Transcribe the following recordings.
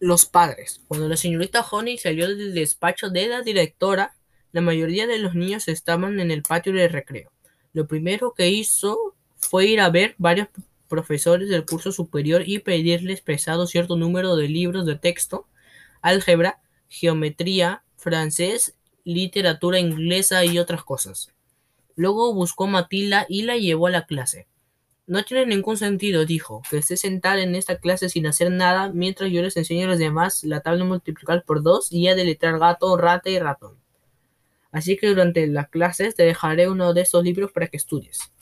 Los padres. Cuando la señorita Honey salió del despacho de la directora, la mayoría de los niños estaban en el patio de recreo. Lo primero que hizo fue ir a ver varios profesores del curso superior y pedirles prestado cierto número de libros de texto, álgebra, geometría, francés, literatura inglesa y otras cosas. Luego buscó a Matilda y la llevó a la clase. No tiene ningún sentido, dijo, que esté sentada en esta clase sin hacer nada mientras yo les enseño a los demás la tabla multiplicar por dos y a deletrear gato, rata y ratón. Así que durante las clases te dejaré uno de estos libros para que estudies.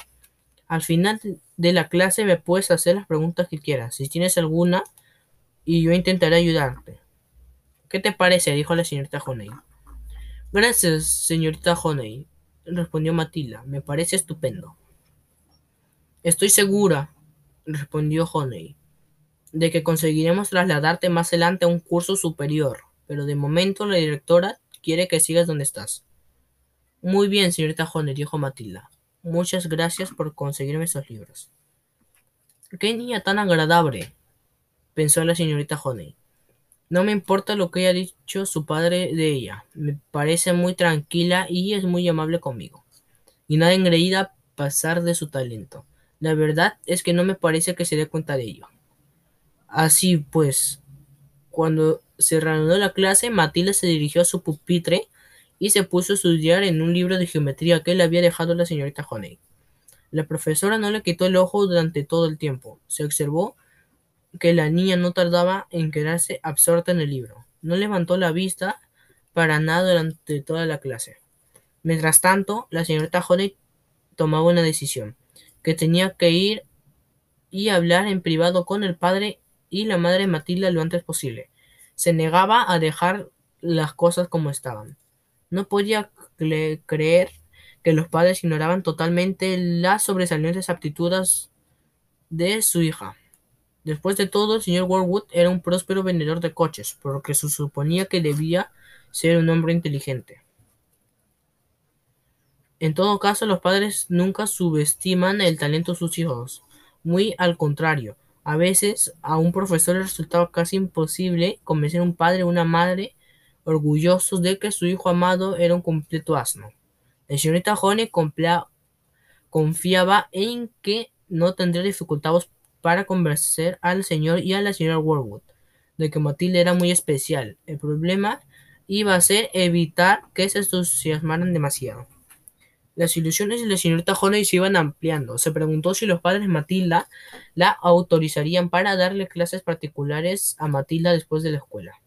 Al final de la clase me puedes hacer las preguntas que quieras, si tienes alguna, y yo intentaré ayudarte. ¿Qué te parece? dijo la señorita Honey. Gracias, señorita Honey, respondió Matilda. Me parece estupendo. Estoy segura, respondió Honey, de que conseguiremos trasladarte más adelante a un curso superior, pero de momento la directora quiere que sigas donde estás. Muy bien, señorita Honey, dijo Matilda. Muchas gracias por conseguirme esos libros. Qué niña tan agradable, pensó la señorita Honey. No me importa lo que haya dicho su padre de ella. Me parece muy tranquila y es muy amable conmigo. Y nada engreída pasar de su talento. La verdad es que no me parece que se dé cuenta de ello. Así pues, cuando se reanudó la clase, Matilda se dirigió a su pupitre y se puso a estudiar en un libro de geometría que le había dejado la señorita Honey. La profesora no le quitó el ojo durante todo el tiempo. Se observó que la niña no tardaba en quedarse absorta en el libro. No levantó la vista para nada durante toda la clase. Mientras tanto, la señorita Honey tomaba una decisión que tenía que ir y hablar en privado con el padre y la madre Matilda lo antes posible. Se negaba a dejar las cosas como estaban. No podía creer que los padres ignoraban totalmente las sobresalientes aptitudes de su hija. Después de todo, el señor Warwood era un próspero vendedor de coches, por lo que se suponía que debía ser un hombre inteligente. En todo caso, los padres nunca subestiman el talento de sus hijos. Muy al contrario, a veces a un profesor le resultaba casi imposible convencer a un padre o una madre orgullosos de que su hijo amado era un completo asno. La señorita Honey confiaba en que no tendría dificultades para convencer al señor y a la señora Warwood de que Matilde era muy especial. El problema iba a ser evitar que se entusiasmaran demasiado. Las ilusiones de la señorita Honey se iban ampliando. Se preguntó si los padres Matilda la autorizarían para darle clases particulares a Matilda después de la escuela.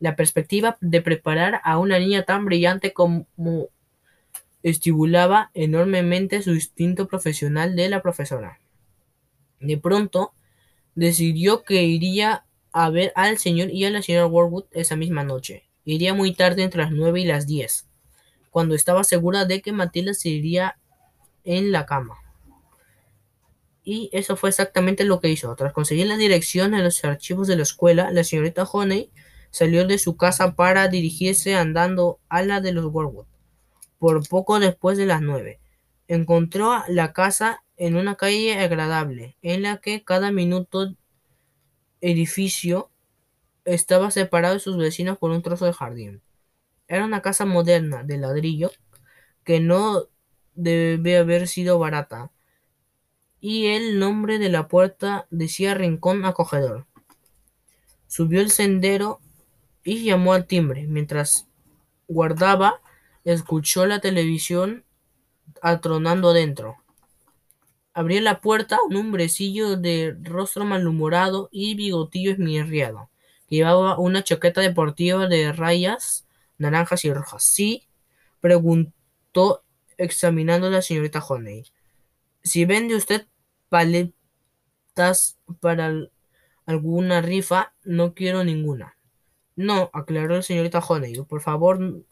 La perspectiva de preparar a una niña tan brillante como estimulaba enormemente su instinto profesional de la profesora. De pronto, decidió que iría a ver al señor y a la señora Warwood esa misma noche. Iría muy tarde entre las nueve y las diez cuando estaba segura de que Matilda se iría en la cama. Y eso fue exactamente lo que hizo. Tras conseguir la dirección en los archivos de la escuela, la señorita Honey salió de su casa para dirigirse andando a la de los Warwood. Por poco después de las nueve, encontró la casa en una calle agradable, en la que cada minuto edificio estaba separado de sus vecinos por un trozo de jardín. Era una casa moderna, de ladrillo, que no debe haber sido barata, y el nombre de la puerta decía Rincón Acogedor. Subió el sendero y llamó al timbre. Mientras guardaba, escuchó la televisión atronando adentro. Abrió la puerta un hombrecillo de rostro malhumorado y bigotillo esmirriado, llevaba una chaqueta deportiva de rayas naranjas y rojas. Sí, preguntó examinando a la señorita Honey. Si vende usted paletas para alguna rifa, no quiero ninguna. No, aclaró la señorita Honey. Por favor,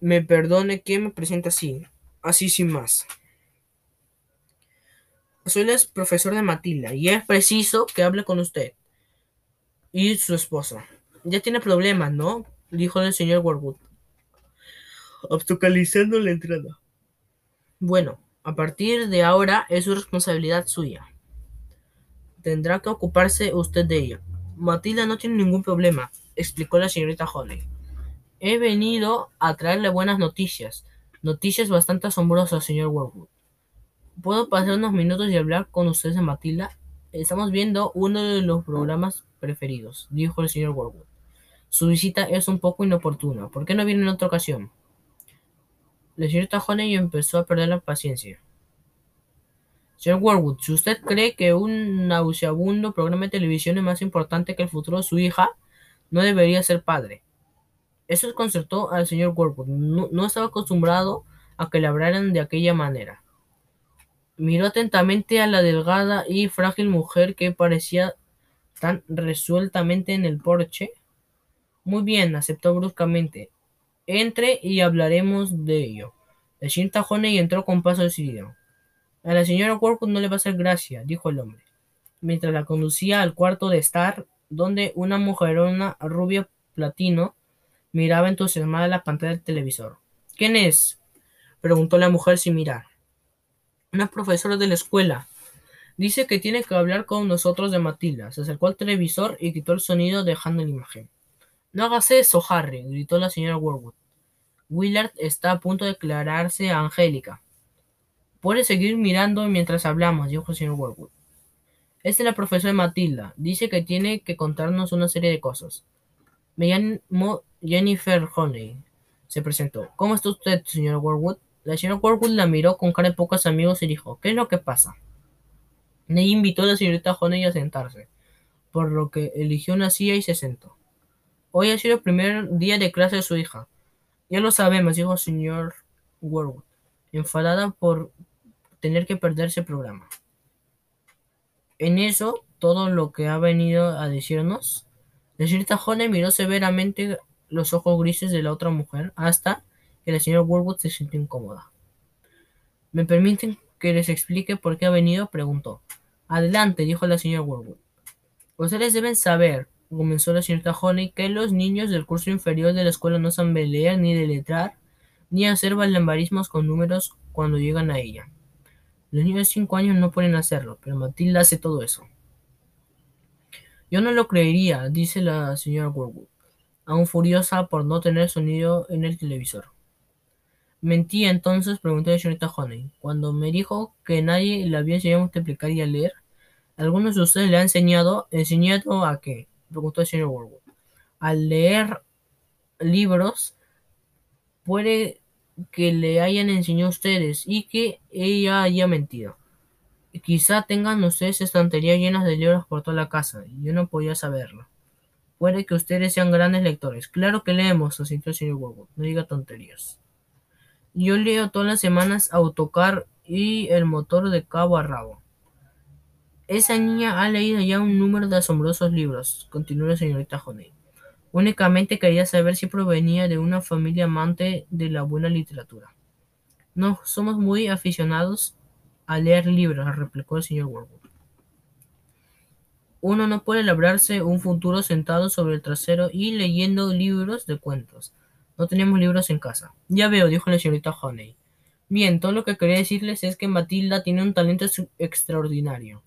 me perdone que me presente así, así sin más. Soy el profesor de Matilda y es preciso que hable con usted y su esposa. Ya tiene problemas, ¿no? Dijo el señor Warwood, obstaculizando la entrada. Bueno, a partir de ahora es su responsabilidad suya. Tendrá que ocuparse usted de ello. Matilda no tiene ningún problema, explicó la señorita Honey. He venido a traerle buenas noticias. Noticias bastante asombrosas, señor Warwood. ¿Puedo pasar unos minutos y hablar con ustedes de Matilda? Estamos viendo uno de los programas preferidos, dijo el señor Warwood. Su visita es un poco inoportuna. ¿Por qué no viene en otra ocasión? La señorita Honey empezó a perder la paciencia. Señor Warwood, si usted cree que un nauseabundo programa de televisión es más importante que el futuro de su hija, no debería ser padre. Eso desconcertó al señor Warwood. No, no estaba acostumbrado a que le hablaran de aquella manera. Miró atentamente a la delgada y frágil mujer que parecía tan resueltamente en el porche. Muy bien, aceptó bruscamente. Entre y hablaremos de ello. La señorita Honey entró con paso decidido. A la señora Warwood no le va a hacer gracia, dijo el hombre, mientras la conducía al cuarto de estar, donde una mujerona rubia platino miraba entusiasmada la pantalla del televisor. ¿Quién es? preguntó la mujer sin mirar. Una profesora de la escuela. Dice que tiene que hablar con nosotros de Matilda. Se acercó al televisor y quitó el sonido dejando la imagen. No hagas eso, Harry, gritó la señora Warwood. Willard está a punto de declararse a Angélica. Puede seguir mirando mientras hablamos, dijo el señor Warwood. Esta es la profesora Matilda. Dice que tiene que contarnos una serie de cosas. Me llamo Jennifer Honey. Se presentó. ¿Cómo está usted, señor Warwood? La señora Warwood la miró con cara de pocos amigos y dijo, ¿qué es lo que pasa? Ney invitó a la señorita Honey a sentarse, por lo que eligió una silla y se sentó. Hoy ha sido el primer día de clase de su hija. Ya lo sabemos, dijo el señor Warwood, enfadada por tener que perderse el programa. En eso, todo lo que ha venido a decirnos. La señorita Honey miró severamente los ojos grises de la otra mujer hasta que la señora Warwood se sintió incómoda. ¿Me permiten que les explique por qué ha venido? preguntó. Adelante, dijo la señora Warwood. Ustedes deben saber, comenzó la señorita Honey, que los niños del curso inferior de la escuela no saben leer ni deletrar, ni hacer balambarismos con números cuando llegan a ella. Los niños de cinco años no pueden hacerlo, pero Matilda hace todo eso. Yo no lo creería, dice la señora Warwood, aún furiosa por no tener sonido en el televisor. ¿Mentía entonces? preguntó la señorita Honey. Cuando me dijo que nadie le había enseñado a multiplicar y a leer, ¿algunos de ustedes le han enseñado? ¿Enseñado a qué? Preguntó el señor Warwood. A leer libros. Puede que le hayan enseñado a ustedes y que ella haya mentido. Quizá tengan ustedes estanterías llenas de libros por toda la casa, y yo no podía saberlo. Puede que ustedes sean grandes lectores. Claro que leemos, asintió el señor Warwood. No diga tonterías. Yo leo todas las semanas Autocar y El motor de cabo a rabo. Esa niña ha leído ya un número de asombrosos libros, continuó la señorita Honey. Únicamente quería saber si provenía de una familia amante de la buena literatura. No somos muy aficionados a leer libros, replicó el señor Warwood. Uno no puede labrarse un futuro sentado sobre el trasero y leyendo libros de cuentos. No tenemos libros en casa. Ya veo, dijo la señorita Honey. Bien, todo lo que quería decirles es que Matilda tiene un talento extraordinario.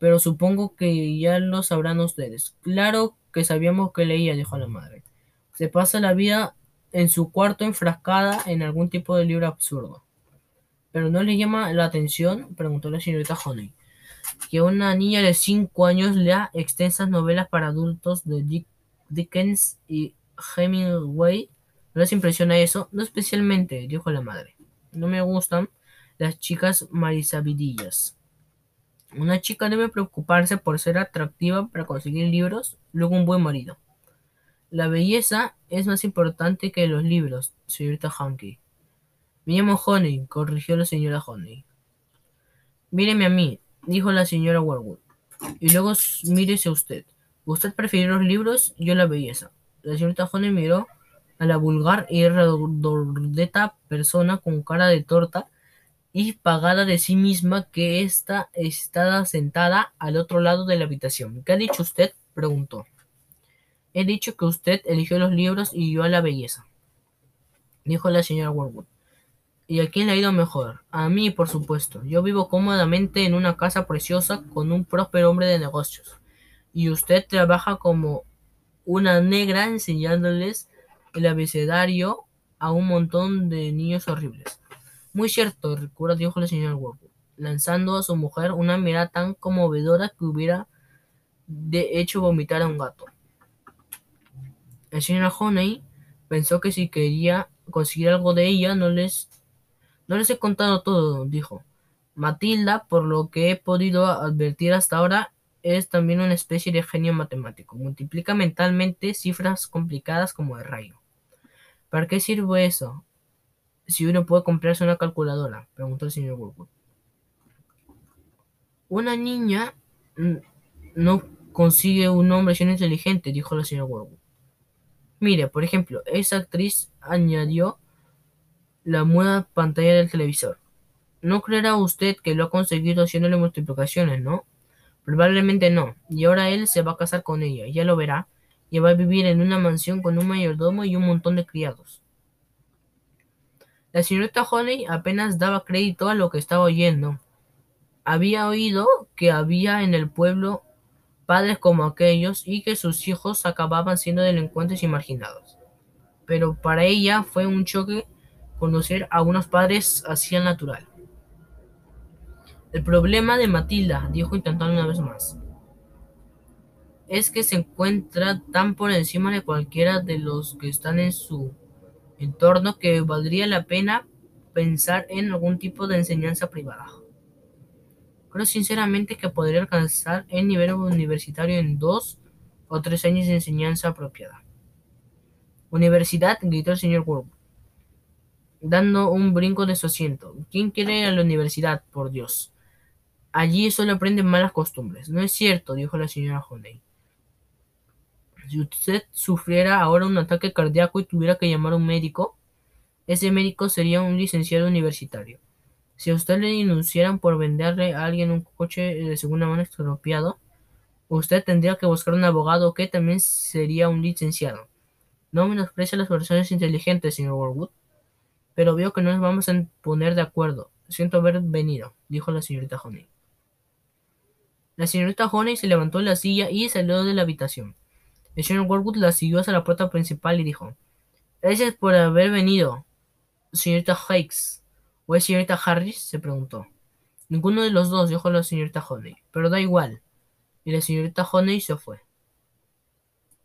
Pero supongo que ya lo sabrán ustedes. Claro que sabíamos que leía, dijo la madre. Se pasa la vida en su cuarto enfrascada en algún tipo de libro absurdo. ¿Pero no le llama la atención? preguntó la señorita Honey. Que una niña de cinco años lea extensas novelas para adultos de Dickens y Hemingway. ¿No les impresiona eso? No especialmente, dijo la madre. No me gustan las chicas marisabidillas. Una chica debe preocuparse por ser atractiva para conseguir libros, luego un buen marido. La belleza es más importante que los libros, señorita Hanky. Me llamo Honey, corrigió la señora Honey. Míreme a mí, dijo la señora Warwood, y luego mírese usted. Usted prefiere los libros, yo la belleza. La señorita Honey miró a la vulgar y redondeta persona con cara de torta y pagada de sí misma que está estaba sentada al otro lado de la habitación. ¿Qué ha dicho usted? preguntó. He dicho que usted eligió los libros y yo a la belleza, dijo la señora Warwood. ¿Y a quién le ha ido mejor? A mí, por supuesto. Yo vivo cómodamente en una casa preciosa con un próspero hombre de negocios. y usted trabaja como una negra enseñándoles el abecedario a un montón de niños horribles. Muy cierto, recuerda, dijo la señora Warwood, lanzando a su mujer una mirada tan conmovedora que hubiera de hecho vomitar a un gato. La señora Honey pensó que si quería conseguir algo de ella, no les, no les he contado todo, dijo. Matilda, por lo que he podido advertir hasta ahora, es también una especie de genio matemático. Multiplica mentalmente cifras complicadas como el rayo. ¿Para qué sirve eso? Si uno puede comprarse una calculadora, preguntó el señor Woodward. Una niña no consigue un hombre si inteligente, dijo la señora Woodward. Mire, por ejemplo, esa actriz añadió la nueva pantalla del televisor. No creerá usted que lo ha conseguido haciéndole multiplicaciones, ¿no? Probablemente no, y ahora él se va a casar con ella, ya lo verá, y va a vivir en una mansión con un mayordomo y un montón de criados. La señorita Honey apenas daba crédito a lo que estaba oyendo. Había oído que había en el pueblo padres como aquellos y que sus hijos acababan siendo delincuentes y marginados. Pero para ella fue un choque conocer a unos padres así al natural. El problema de Matilda, dijo intentando una vez más, es que se encuentra tan por encima de cualquiera de los que están en su entorno que valdría la pena pensar en algún tipo de enseñanza privada. Creo sinceramente que podría alcanzar el nivel universitario en dos o tres años de enseñanza apropiada. Universidad, gritó el señor Woodward, dando un brinco de su asiento. ¿Quién quiere ir a la universidad, por Dios? Allí solo aprenden malas costumbres. No es cierto, dijo la señora Honey. Si usted sufriera ahora un ataque cardíaco y tuviera que llamar a un médico, ese médico sería un licenciado universitario. Si a usted le denunciaran por venderle a alguien un coche de segunda mano estropeado, usted tendría que buscar un abogado que también sería un licenciado. No menosprecia las personas inteligentes, señor Warwood, pero veo que no nos vamos a poner de acuerdo. Siento haber venido, dijo la señorita Honey. La señorita Honey se levantó de la silla y salió de la habitación. El señor Warwood la siguió hacia la puerta principal y dijo: Gracias por haber venido, señorita Hicks. ¿O es señorita Harris? se preguntó. Ninguno de los dos, dijo la señorita Honey. Pero da igual. Y la señorita Honey se fue.